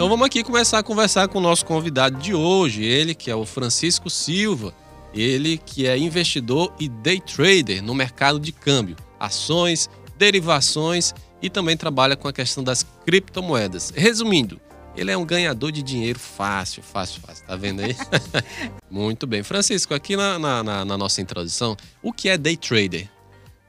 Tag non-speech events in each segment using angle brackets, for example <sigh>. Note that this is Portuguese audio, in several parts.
Então vamos aqui começar a conversar com o nosso convidado de hoje, ele que é o Francisco Silva, ele que é investidor e day trader no mercado de câmbio, ações, derivações e também trabalha com a questão das criptomoedas. Resumindo, ele é um ganhador de dinheiro fácil, fácil, fácil. Tá vendo aí? <laughs> Muito bem. Francisco, aqui na, na, na, nossa introdução, o que é day trader?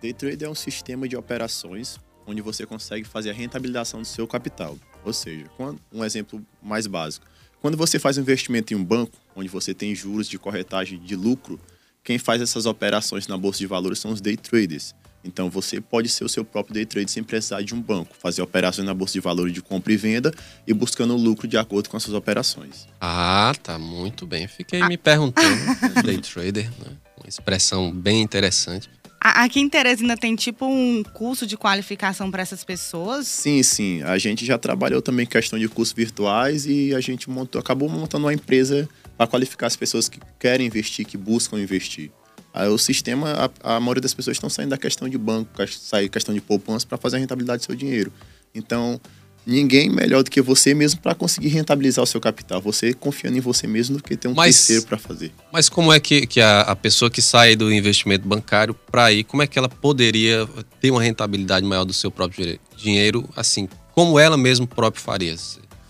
Day trader é um sistema de operações onde você consegue fazer a rentabilização do seu capital. Ou seja, um exemplo mais básico. Quando você faz um investimento em um banco, onde você tem juros de corretagem de lucro, quem faz essas operações na bolsa de valores são os day traders. Então você pode ser o seu próprio day trade sem precisar de um banco, fazer operações na bolsa de valores de compra e venda e buscando lucro de acordo com as suas operações. Ah, tá muito bem. Fiquei ah. me perguntando, <laughs> day trader, né? uma expressão bem interessante. Aqui em Teresina tem tipo um curso de qualificação para essas pessoas? Sim, sim. A gente já trabalhou também questão de cursos virtuais e a gente montou, acabou montando uma empresa para qualificar as pessoas que querem investir, que buscam investir. Aí o sistema, a, a maioria das pessoas estão saindo da questão de banco, sair questão de poupança para fazer a rentabilidade do seu dinheiro. Então, ninguém melhor do que você mesmo para conseguir rentabilizar o seu capital. Você confiando em você mesmo do que ter um mas, terceiro para fazer. Mas como é que, que a, a, pessoa que sai do investimento bancário para ir, como é que ela poderia ter uma rentabilidade maior do seu próprio dinheiro, assim, como ela mesmo próprio faria?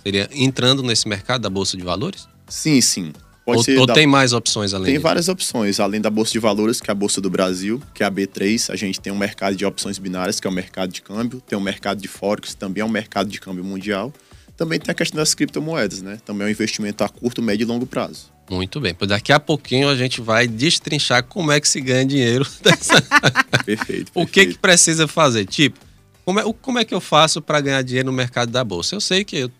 Seria entrando nesse mercado da bolsa de valores? Sim, sim. Pode ou, ser ou da... tem mais opções além Tem várias opções, além da Bolsa de Valores, que é a Bolsa do Brasil, que é a B3. A gente tem um mercado de opções binárias, que é o mercado de câmbio. Tem um mercado de Forex, também é um mercado de câmbio mundial. Também tem a questão das criptomoedas, né? Também é um investimento a curto, médio e longo prazo. Muito bem, pois daqui a pouquinho a gente vai destrinchar como é que se ganha dinheiro. <laughs> Dessa... perfeito, perfeito. <laughs> O que, que precisa fazer? Tipo, como é, como é que eu faço para ganhar dinheiro no mercado da bolsa? Eu sei que, eu,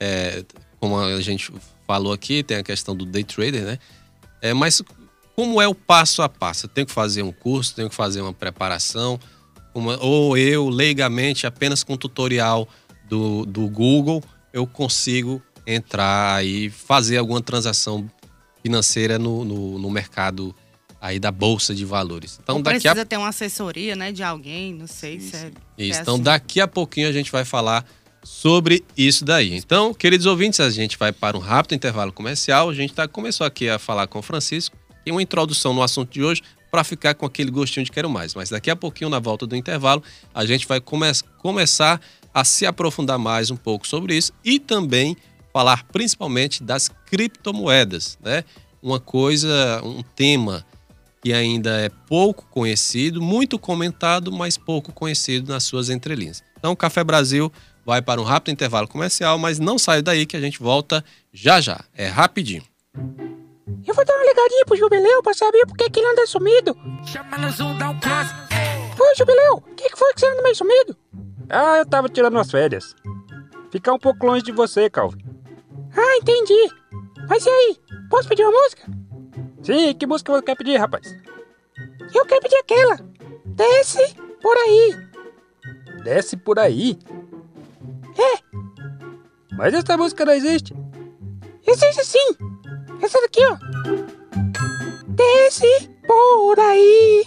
é, como a gente falou aqui, tem a questão do day trader, né? É, mas como é o passo a passo? Eu tenho que fazer um curso, tenho que fazer uma preparação, uma, ou eu, leigamente, apenas com tutorial do, do Google, eu consigo entrar e fazer alguma transação financeira no, no, no mercado aí da bolsa de valores. Então Ou daqui precisa a... ter uma assessoria, né, de alguém, não sei se é. Isso. É então assim. daqui a pouquinho a gente vai falar sobre isso daí. Então, queridos ouvintes, a gente vai para um rápido intervalo comercial. A gente tá, começou aqui a falar com o Francisco e uma introdução no assunto de hoje para ficar com aquele gostinho de quero mais. Mas daqui a pouquinho, na volta do intervalo, a gente vai come começar a se aprofundar mais um pouco sobre isso e também falar principalmente das criptomoedas, né? Uma coisa, um tema que ainda é pouco conhecido, muito comentado, mas pouco conhecido nas suas entrelinhas. Então, Café Brasil vai para um rápido intervalo comercial, mas não saia daí que a gente volta já já. É rapidinho. Eu vou dar uma ligadinha pro Jubileu pra saber por que, ele anda sumido. Chama no Zoom, dá um close. Ô, Jubileu, o que, que foi que você anda meio sumido? Ah, eu tava tirando umas férias. Ficar um pouco longe de você, Calvin. Ah, entendi. Mas e aí, posso pedir uma música? Sim, que música você quer pedir, rapaz? Eu quero pedir aquela. Desce por aí. Desce por aí? É. Mas essa música não existe. Existe sim. Essa daqui, ó. Desce por aí.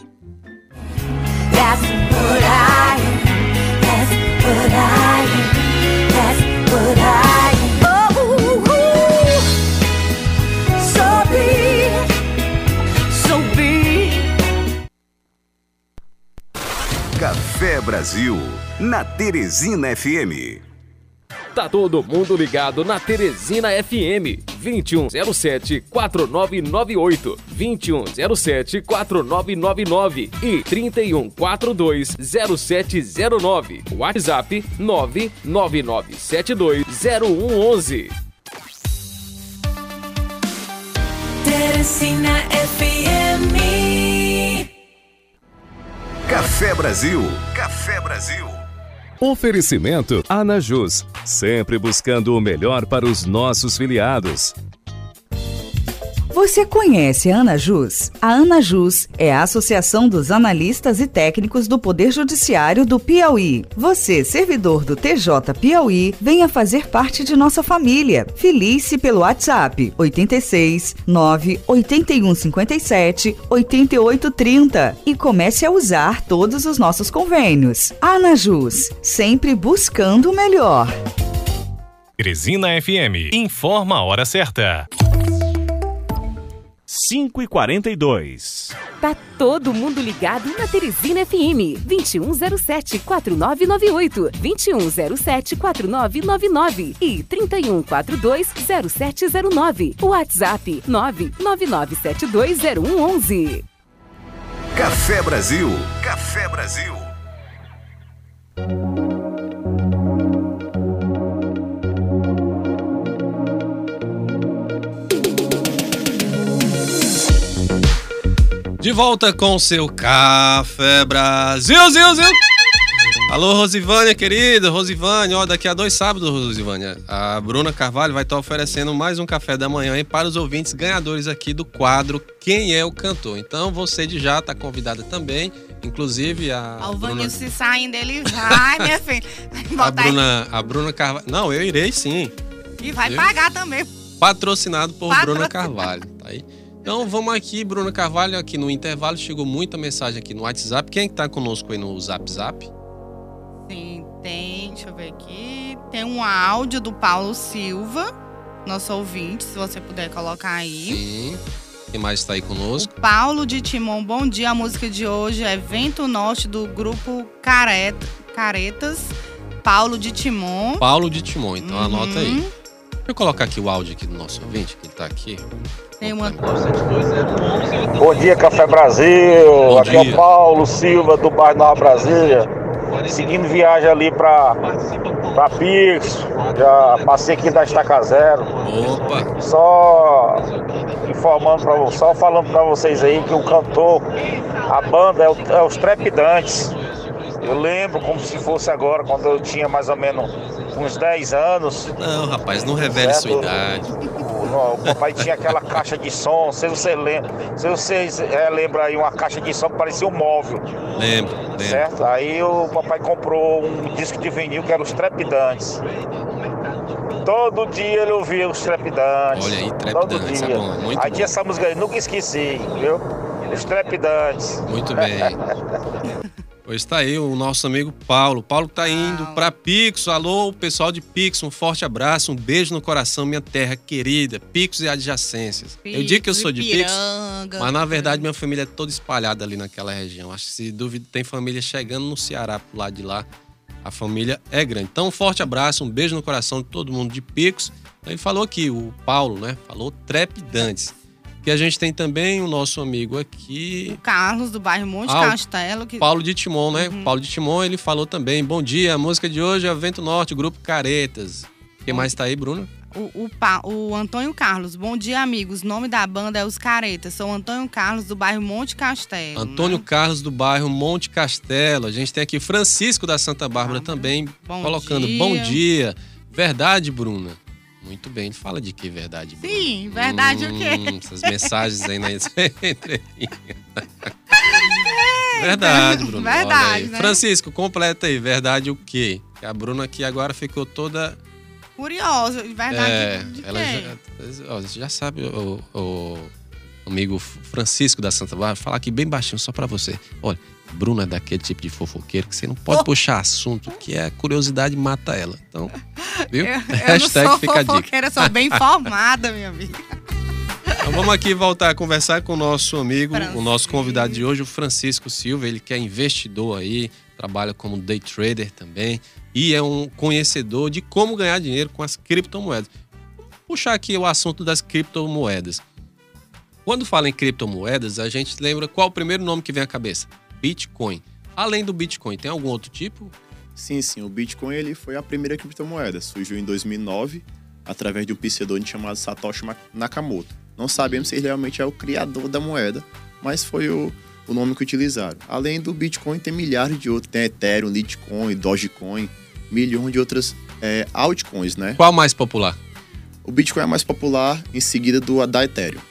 Desce por aí. Desce por aí. Desce por aí. Oh. Sobe. Sobe. Café Brasil. Na Teresina FM. Tá todo mundo ligado na Teresina FM 2107 4998 2107 4999 e 3142 0709. WhatsApp 99972 0111. Teresina FM. Café Brasil. Café Brasil. Oferecimento Anajus, sempre buscando o melhor para os nossos filiados. Você conhece a Anajus? A Anajus é a Associação dos Analistas e Técnicos do Poder Judiciário do Piauí. Você, servidor do TJ Piauí, venha fazer parte de nossa família. Filie-se pelo WhatsApp 86 9 81 57 88 30 e comece a usar todos os nossos convênios. Anajus, sempre buscando o melhor. Teresina FM informa a hora certa. 5 e 42 Tá todo mundo ligado na Teresina FM. 2107-4998, 2107-4999 e 3142-0709. WhatsApp 999720111. Café Brasil. Café Brasil. De volta com o seu Café Brasil, Zil, Zil. Alô, Rosivânia, querida. Rosivânia, ó, daqui a dois sábados, Rosivânia, a Bruna Carvalho vai estar oferecendo mais um café da manhã aí para os ouvintes ganhadores aqui do quadro Quem é o Cantor. Então, você de já está convidada também. Inclusive, a. Ó, o Bruna, Vanil se saindo, ele vai, minha <laughs> filha. A. Bruna, a Bruna Carvalho. Não, eu irei sim. E vai Eu? pagar também. Patrocinado por. Bruna Carvalho. Tá aí? Então vamos aqui, Bruna Carvalho, aqui no intervalo. Chegou muita mensagem aqui no WhatsApp. Quem é que tá conosco aí no Zap Zap? Sim, tem, deixa eu ver aqui. Tem um áudio do Paulo Silva, nosso ouvinte, se você puder colocar aí. Sim. Quem mais está aí conosco? Paulo de Timon, bom dia. A música de hoje é Vento Norte do grupo Careta, Caretas. Paulo de Timon. Paulo de Timon, então Uhum. anota aí. Deixa eu colocar aqui o áudio aqui do nosso ouvinte, que ele tá aqui. Tem uma. Bom dia, Café Brasil. Bom Aqui é dia. o Paulo Silva do bairro Nova Brasília. Seguindo viagem ali para pra Pix. Já passei aqui da Estaca Zero. Opa! Só informando para só falando para vocês aí que o cantor, a banda é, o- é os Trepidantes. Eu lembro como se fosse agora, quando eu tinha mais ou menos uns 10 anos. Não, rapaz, não revele sua Certo. idade. O, o papai tinha aquela caixa de som, se você lembra, se vocês é, lembram aí, uma caixa de som que parecia um móvel, Lembro, lembro. certo? Aí o papai comprou um disco de vinil que era os Trepidantes. Todo dia ele ouvia os Trepidantes. Olha aí, Todo Trepidantes, é dia. bom, muito aí bom. tinha essa música aí, nunca esqueci, viu? Os Trepidantes. Muito bem. <laughs> Pois tá aí o nosso amigo Paulo. Paulo tá indo pra Pix. Alô, pessoal de Pix, um forte abraço, um beijo no coração, minha terra querida. Pix e adjacências. eu digo que eu sou de Pix, Ipiranga. mas na verdade minha família é toda espalhada ali naquela região. Acho que se duvido tem família chegando no Ceará pro lado de lá. A família é grande. Então, um forte abraço, um beijo no coração de todo mundo de Pix. Ele falou aqui, o Paulo, né? Falou trepidantes. Que a gente tem também o nosso amigo aqui, Carlos, do bairro Monte Ah, o Castelo. Que... Paulo de Timon, né? Paulo de Timon, ele falou também. Bom dia, a música de hoje é Vento Norte, Grupo Caretas. Quem mais tá aí, Bruno? O, o, Pa- o Antônio Carlos, bom dia, amigos. Nome da banda é Os Caretas. Sou Antônio Carlos, do bairro Monte Castelo. Antônio né? Carlos do bairro Monte Castelo. A gente tem aqui Francisco da Santa Bárbara também, Bom colocando dia. bom dia. Verdade, Bruna? Muito bem. Fala de que verdade? Sim, verdade o quê? Hum, essas mensagens aí na <laughs> entrelinha. <laughs> Verdade, Bruno. Verdade, né? Francisco, completa aí. Verdade o quê? Que a Bruna aqui agora ficou toda Curioso, verdade É, de ela quê? já, ó, você já sabe, o, o amigo Francisco da Santa Bárbara, falar aqui bem baixinho só pra você. Olha, Bruna é daquele tipo de fofoqueiro que você não pode Oh. puxar assunto, que é a curiosidade mata ela. Então, viu? <laughs> Eu, eu não Hashtag sou fica a dica. fofoqueira, sou bem <laughs> informada, minha amiga. Então vamos aqui voltar a conversar com o nosso amigo, o Francisco. nosso convidado de hoje, o Francisco Silva. Ele que é investidor aí, trabalha como day trader também e é um conhecedor de como ganhar dinheiro com as criptomoedas. Vou puxar aqui o assunto das criptomoedas. Quando fala em criptomoedas, a gente lembra qual o primeiro nome que vem à cabeça? Bitcoin. Além do Bitcoin, tem algum outro tipo? Sim, sim, o Bitcoin ele foi a primeira criptomoeda. Surgiu em 2009 através de um pseudônimo chamado Satoshi Nakamoto. Não sabemos se ele realmente é o criador da moeda, mas foi o, o nome que utilizaram. Além do Bitcoin, tem milhares de outros. Tem Ethereum, Litecoin, Dogecoin, milhões de outras é, altcoins, né? Qual mais popular? O Bitcoin é mais popular em seguida do da Ethereum.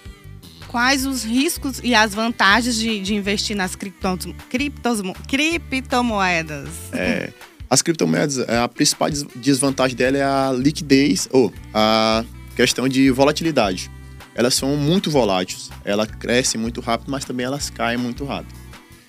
Quais os riscos e as vantagens de, de investir nas criptos, criptos, criptomoedas? É, as criptomoedas, é, a principal des- desvantagem dela é a liquidez ou a questão de volatilidade. Elas são muito voláteis, elas crescem muito rápido, mas também elas caem muito rápido.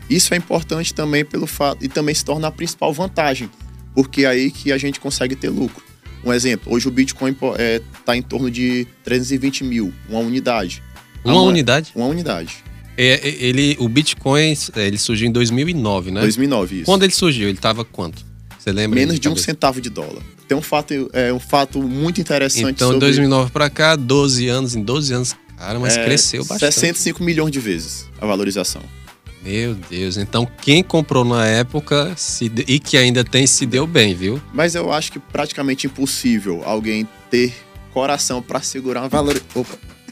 Isso é importante também pelo fato e também se torna a principal vantagem, porque é aí que a gente consegue ter lucro. Um exemplo, hoje o Bitcoin está é, tá em torno de 320 mil, uma unidade. Uma unidade? Uma unidade. É, ele, o Bitcoin ele surgiu em 2009, né? 2009, isso. Quando ele surgiu, ele estava quanto? Você lembra? Menos de um centavo de dólar. Tem um fato, é, um fato muito interessante então, sobre... 2009 para cá, 12 anos, em 12 anos, cara, mas é, cresceu bastante. 65 milhões de vezes a valorização. Meu Deus, então quem comprou na época se, e que ainda tem se deu bem, viu? Mas eu acho que praticamente impossível alguém ter coração para segurar uma valor...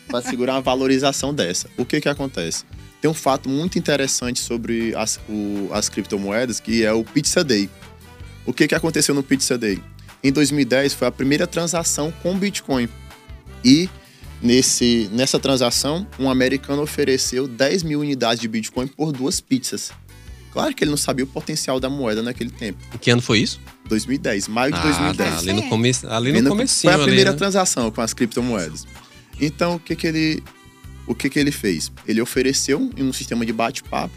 para segurar uma valorização dessa. O que que acontece? Tem um fato muito interessante sobre as, o, as criptomoedas que é o Pizza Day. O que que aconteceu no Pizza Day? Em 2010 foi a primeira transação com Bitcoin e Nesse, nessa transação, um americano ofereceu 10 mil unidades de Bitcoin por duas pizzas. Claro que ele não sabia o potencial da moeda naquele tempo. Em que ano foi isso? 2010, maio de ah, 2010. Tá. Ali no, come... ali no comecinho. Foi a primeira ali, né? transação com as criptomoedas. Então, o que que ele, o que que ele fez? Ele ofereceu em um sistema de bate-papo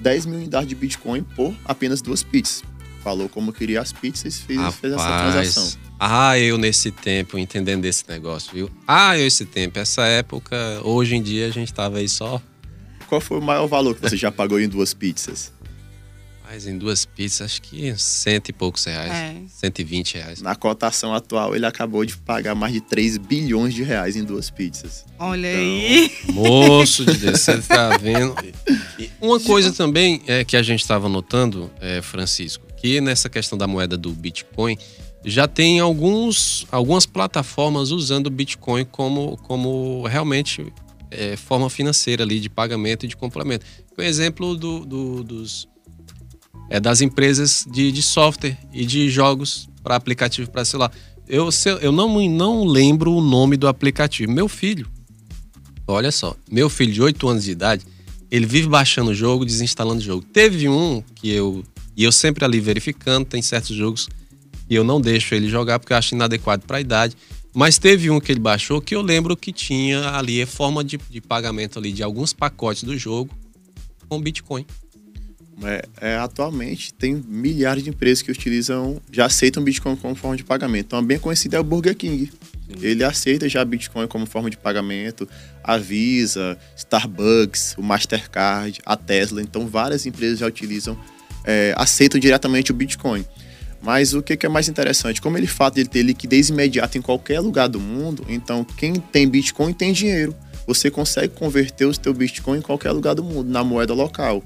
10 mil unidades de Bitcoin por apenas duas pizzas. Falou como queria as pizzas e fez, fez essa transação. Ah, eu nesse tempo entendendo esse negócio, viu? Ah, eu esse tempo, essa época, hoje em dia a gente tava aí só. Qual foi o maior valor que você já pagou em duas pizzas? Mas em duas pizzas, acho que cento e poucos reais. É. 120 reais. Na cotação atual, ele acabou de pagar mais de 3 bilhões de reais em duas pizzas. Olha então... aí. Moço de Deus, você tá <laughs> vendo? E uma coisa também é, que a gente estava notando, é, Francisco, que nessa questão da moeda do Bitcoin, já tem alguns, algumas plataformas usando o Bitcoin como, como realmente é, forma financeira ali de pagamento e de complemento. Um exemplo do, do, dos, é, das empresas de, de software e de jogos para aplicativo para celular. Eu, eu não, não lembro o nome do aplicativo. Meu filho, olha só, meu filho de 8 anos de idade, ele vive baixando o jogo, desinstalando o jogo. Teve um que eu. E eu sempre ali verificando, tem certos jogos e eu não deixo ele jogar porque eu acho inadequado para a idade. Mas teve um que ele baixou que eu lembro que tinha ali a forma de, de pagamento ali de alguns pacotes do jogo com Bitcoin. É, é, atualmente tem milhares de empresas que utilizam, já aceitam Bitcoin como forma de pagamento. Então, bem conhecido é o Burger King. Sim. Ele aceita já Bitcoin como forma de pagamento. A Visa, Starbucks, o Mastercard, a Tesla. Então, várias empresas já utilizam, é, aceitam diretamente o Bitcoin. Mas o que, é mais interessante? Como ele fato de ter liquidez imediata em qualquer lugar do mundo, então quem tem Bitcoin tem dinheiro. Você consegue converter o seu Bitcoin em qualquer lugar do mundo, na moeda local.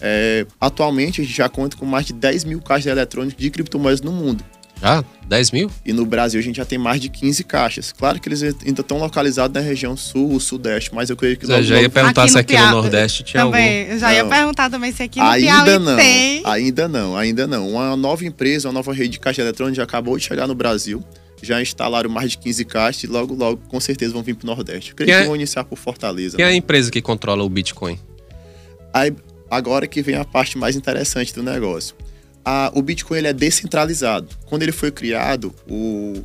É, atualmente, a gente já conta com mais de 10 mil caixas eletrônicas de criptomoedas no mundo. Já? 10 mil? E no Brasil a gente já tem mais de 15 caixas. Claro que eles ainda estão localizados na região sul, sudeste, mas eu creio que... Logo, já ia perguntar aqui se aqui no Nordeste tinha também, algum... Eu já ia não. perguntar também se aqui no ainda Piauí não, tem. Ainda não, ainda não. Uma nova empresa, uma nova rede de caixa eletrônica já acabou de chegar no Brasil. Já instalaram mais de 15 caixas e logo, logo, com certeza, vão vir para o Nordeste. Eu creio que, é... vão iniciar por Fortaleza. Quem é a empresa que controla o Bitcoin? Agora que vem a parte mais interessante do negócio a, o Bitcoin ele é descentralizado. Quando ele foi criado, o,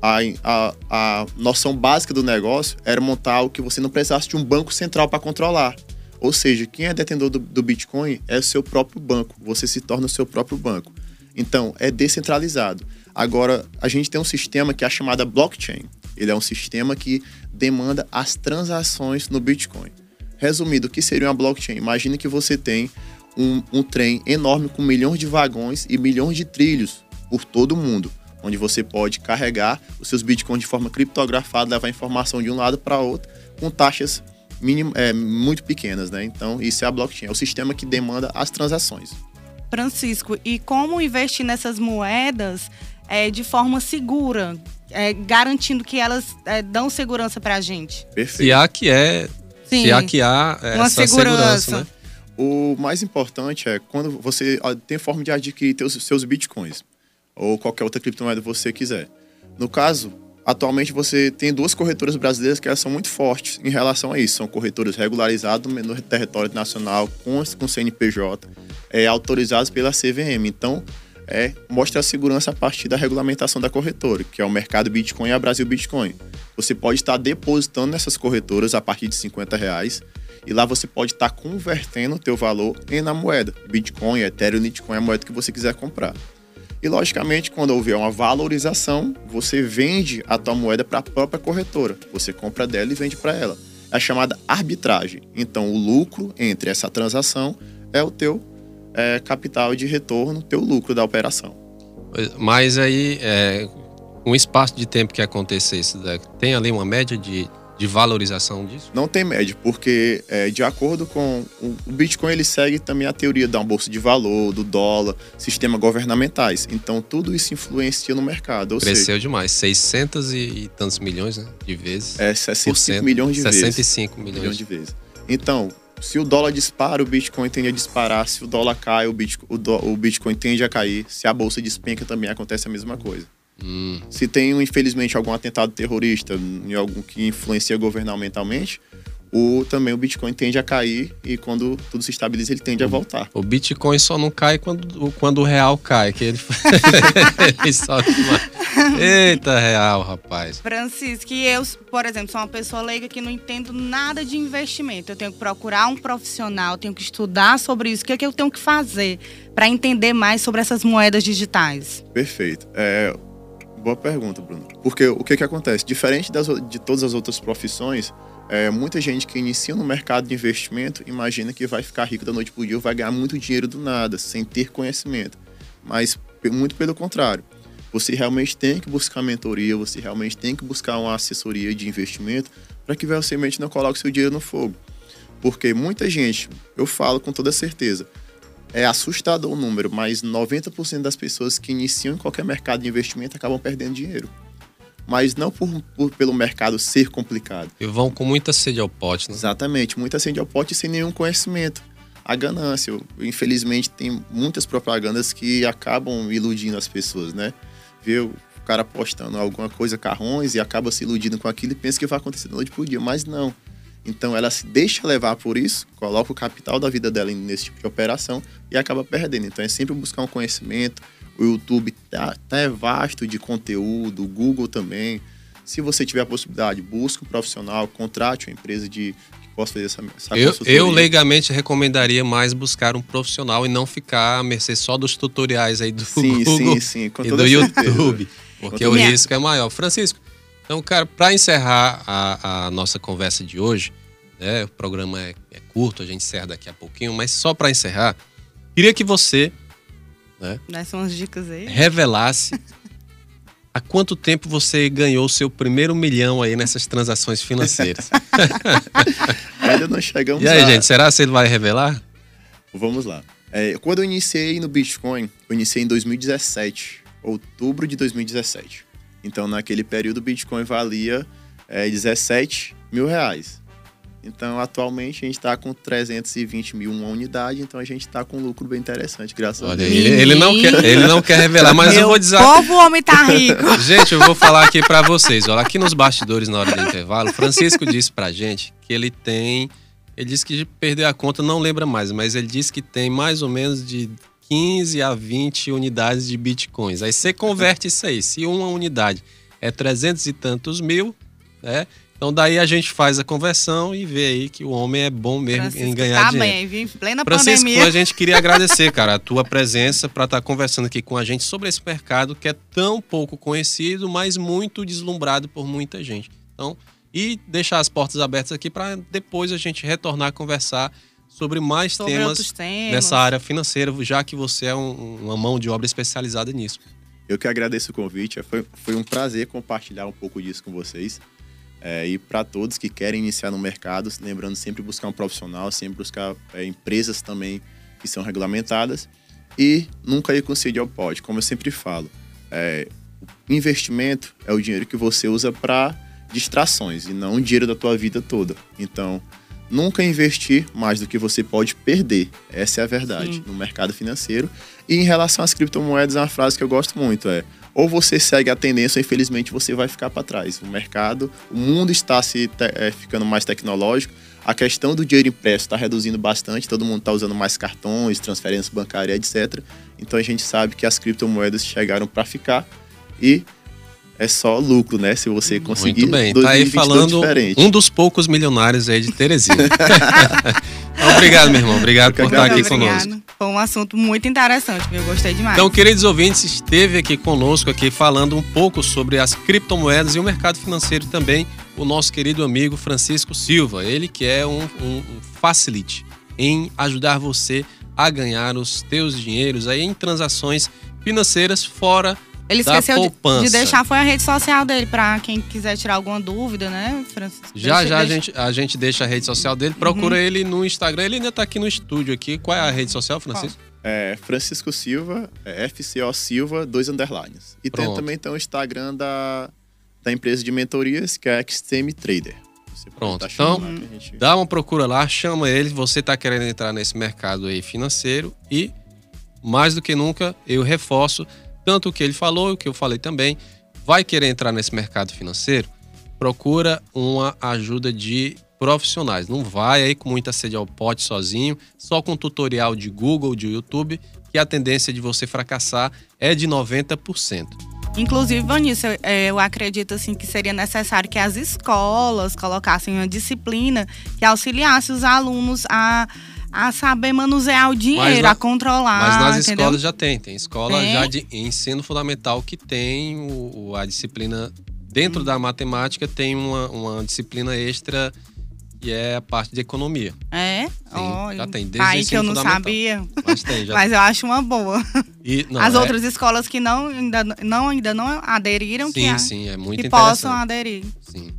a, a, a noção básica do negócio era montar o que você não precisasse de um banco central para controlar. Ou seja, quem é detentor do, do, Bitcoin é o seu próprio banco. Você se torna o seu próprio banco. Então, é descentralizado. Agora, a gente tem um sistema que é a chamada blockchain. Ele é um sistema que demanda as transações no Bitcoin. Resumido, o que seria uma blockchain? Imagine que você tem um, um trem enorme com milhões de vagões e milhões de trilhos por todo o mundo, onde você pode carregar os seus bitcoins de forma criptografada, levar informação de um lado para outro, com taxas minim, é, muito pequenas, né? Então, isso é a blockchain, é o sistema que demanda as transações. Francisco, e como investir nessas moedas é, de forma segura, é, garantindo que elas é, dão segurança para a gente? Perfeito. Se há que é, Sim. se há que há essa segurança, segurança né? O mais importante é quando você tem forma de adquirir teus, seus bitcoins ou qualquer outra criptomoeda que você quiser. No caso, atualmente você tem duas corretoras brasileiras que são muito fortes em relação a isso. São corretoras regularizadas no território nacional com, com CNPJ, é, autorizadas pela CVM. Então, é, mostra a segurança a partir da regulamentação da corretora, que é o mercado Bitcoin e a Brasil Bitcoin. Você pode estar depositando nessas corretoras a partir de 50 reais e lá você pode estar convertendo o teu valor em na moeda. Bitcoin, Ethereum, Litecoin, a moeda que você quiser comprar. E, logicamente, quando houver uma valorização, você vende a tua moeda para a própria corretora. Você compra dela e vende para ela. É a chamada arbitragem. Então, o lucro entre essa transação é o teu é, capital de retorno, teu lucro da operação. Mas aí, é, um espaço de tempo que acontecer isso, tem ali uma média de de valorização disso? Não tem média, porque é, de acordo com o, Bitcoin ele segue também a teoria da bolsa de valor, do dólar, sistema governamentais. Então tudo isso influencia no mercado. Cresceu seja, demais, 600 e, e, tantos milhões né, de vezes. É 65 milhões de 65 vezes. 65 milhões. milhões de vezes. Então, se o dólar dispara, o Bitcoin tende a disparar. Se o dólar cai, o Bitcoin, o, do, o Bitcoin tende a cair. Se a bolsa despenca, também acontece a mesma coisa. Hum. Se tem, infelizmente, algum atentado terrorista em algum que influencia governamentalmente, o, também o Bitcoin tende a cair e quando tudo se estabiliza, ele tende a voltar. O Bitcoin só não cai quando, quando o real cai, que ele, <laughs> ele sobe Eita, real, rapaz. Francisco, e eu, por exemplo, sou uma pessoa leiga que não entendo nada de investimento. Eu tenho que procurar um profissional, tenho que estudar sobre isso. O que, é que eu tenho que fazer para entender mais sobre essas moedas digitais? Perfeito. É, Boa pergunta, Bruno. Porque o que, que acontece? Diferente das, de todas as outras profissões, é, muita gente que inicia no mercado de investimento imagina que vai ficar rico da noite para o dia vai ganhar muito dinheiro do nada, sem ter conhecimento. Mas muito pelo contrário. Você realmente tem que buscar mentoria, você realmente tem que buscar uma assessoria de investimento para que você não coloque seu dinheiro no fogo. Porque muita gente, eu falo com toda certeza, é assustador o número, mas 90% das pessoas que iniciam em qualquer mercado de investimento acabam perdendo dinheiro. Mas não por, por, pelo mercado ser complicado. E vão com muita sede ao pote, né? Exatamente, muita sede ao pote sem nenhum conhecimento. A ganância, infelizmente, tem muitas propagandas que acabam iludindo as pessoas, né? Vê o cara postando alguma coisa, carrões, e acaba se iludindo com aquilo e pensa que vai acontecer da noite pro dia, mas não. Então ela se deixa levar por isso, coloca o capital da vida dela nesse tipo de operação e acaba perdendo. Então é sempre buscar um conhecimento. O YouTube tá, tá é vasto de conteúdo, o Google também. Se você tiver a possibilidade, busque um profissional, contrate uma empresa de que possa fazer essa, essa eu, eu legalmente recomendaria mais buscar um profissional e não ficar à mercê só dos tutoriais aí do sim, Google sim, sim, e do YouTube, porque o risco é maior. Francisco, então, cara, para encerrar a, a, nossa conversa de hoje, né, o programa é, é, curto, a gente encerra daqui a pouquinho, mas só para encerrar, queria que você né, Desse umas dicas aí. revelasse há quanto tempo você ganhou o seu primeiro milhão aí nessas transações financeiras. <laughs> Ainda não chegamos E aí, a... gente, será que ele vai revelar? Vamos lá. É, quando eu iniciei no Bitcoin, eu iniciei em 2017, outubro de 2017. Então, naquele período, o Bitcoin valia é, 17 mil reais. Então, atualmente, a gente está com 320 mil uma unidade, então a gente está com um lucro bem interessante, graças Olha, a Deus. Ele, ele, não quer, ele não quer revelar, mas Meu eu vou dizer. povo, o homem tá rico. <laughs> gente, eu vou falar aqui para vocês. Olha, aqui nos bastidores, na hora do intervalo, Francisco disse pra gente que ele tem. Ele disse que perdeu a conta, não lembra mais, mas ele disse que tem mais ou menos de 15 a 20 unidades de bitcoins. Aí você converte isso aí. Se uma unidade é 300 e tantos mil, né? Então daí a gente faz a conversão e vê aí que o homem é bom mesmo Francisco em ganhar tá dinheiro. bem, viu? Em plena Francisco, pandemia. a gente queria agradecer, cara, a tua presença para estar tá conversando aqui com a gente sobre esse mercado que é tão pouco conhecido, mas muito deslumbrado por muita gente. Então, e deixar as portas abertas aqui para depois a gente retornar a conversar sobre mais Sobre temas, temas. nessa área financeira, já que você é um- uma mão de obra especializada nisso. Eu que agradeço o convite. Foi, foi um prazer compartilhar um pouco disso com vocês. É, e para todos que querem iniciar no mercado, lembrando sempre buscar um profissional, sempre buscar é, empresas também que são regulamentadas e nunca ir com sede ao pote. Como eu sempre falo, é, investimento é o dinheiro que você usa para distrações e não o dinheiro da tua vida toda. Então, nunca investir mais do que você pode perder. Essa é a verdade Sim. no mercado financeiro. E em relação às criptomoedas, é uma frase que eu gosto muito é ou você segue a tendência, ou infelizmente você vai ficar para trás. O mercado, o mundo está se te- é, ficando mais tecnológico. A questão do dinheiro impresso está reduzindo bastante. Todo mundo está usando mais cartões, transferência bancária, etc. Então a gente sabe que as criptomoedas chegaram para ficar e é só lucro, né? Se você conseguir. Muito bem, tá aí 2022 falando diferente. um dos poucos milionários aí de Teresina. <laughs> Obrigado, meu irmão. Obrigado Eu por estar aqui conosco. Foi um assunto muito interessante, eu gostei demais. Então, queridos ouvintes, esteve aqui conosco aqui falando um pouco sobre as criptomoedas e o mercado financeiro também, o nosso querido amigo Francisco Silva, ele que é um, um, um facilite em ajudar você a ganhar os teus dinheiros aí em transações financeiras fora ele da esqueceu de, poupança. de deixar foi a rede social dele para quem quiser tirar alguma dúvida, né, Francisco? Já Deixa- já a deixa- gente, a gente deixa a rede social dele, procura ele no Instagram, ele ainda tá aqui no estúdio aqui. Qual é a rede social, Francisco? É Francisco Silva, é FCO Silva, dois underlines. E tem também tem o Instagram da, da empresa de mentorias, que é a Xteme Trader. Você Pronto. tá Então, lá a gente- dá uma procura lá, chama ele. Você tá querendo entrar nesse mercado aí financeiro e, mais do que nunca, eu reforço tanto o que ele falou o que eu falei também. Vai querer entrar nesse mercado financeiro? Procura uma ajuda de profissionais. Não vai aí com muita sede ao pote sozinho, só com tutorial de Google, de YouTube, que a tendência de você fracassar é de 90%. Inclusive, Vanessa, é, eu acredito assim que seria necessário que as escolas colocassem uma disciplina que auxiliasse os alunos a, a saber manusear o dinheiro, na- a controlar. Mas nas entendeu? escolas já tem. Tem escola Tem? já de ensino fundamental que tem o, a disciplina. Dentro Hum. da matemática tem uma, uma disciplina extra que é a parte de economia. É? Sim, já tem, desde Aí que eu não sabia. Mas tem, já <laughs> Mas eu acho uma boa. E, não, As é- outras escolas que não ainda não, ainda não aderiram, que, Sim, a- sim, é muito que possam aderir. Sim.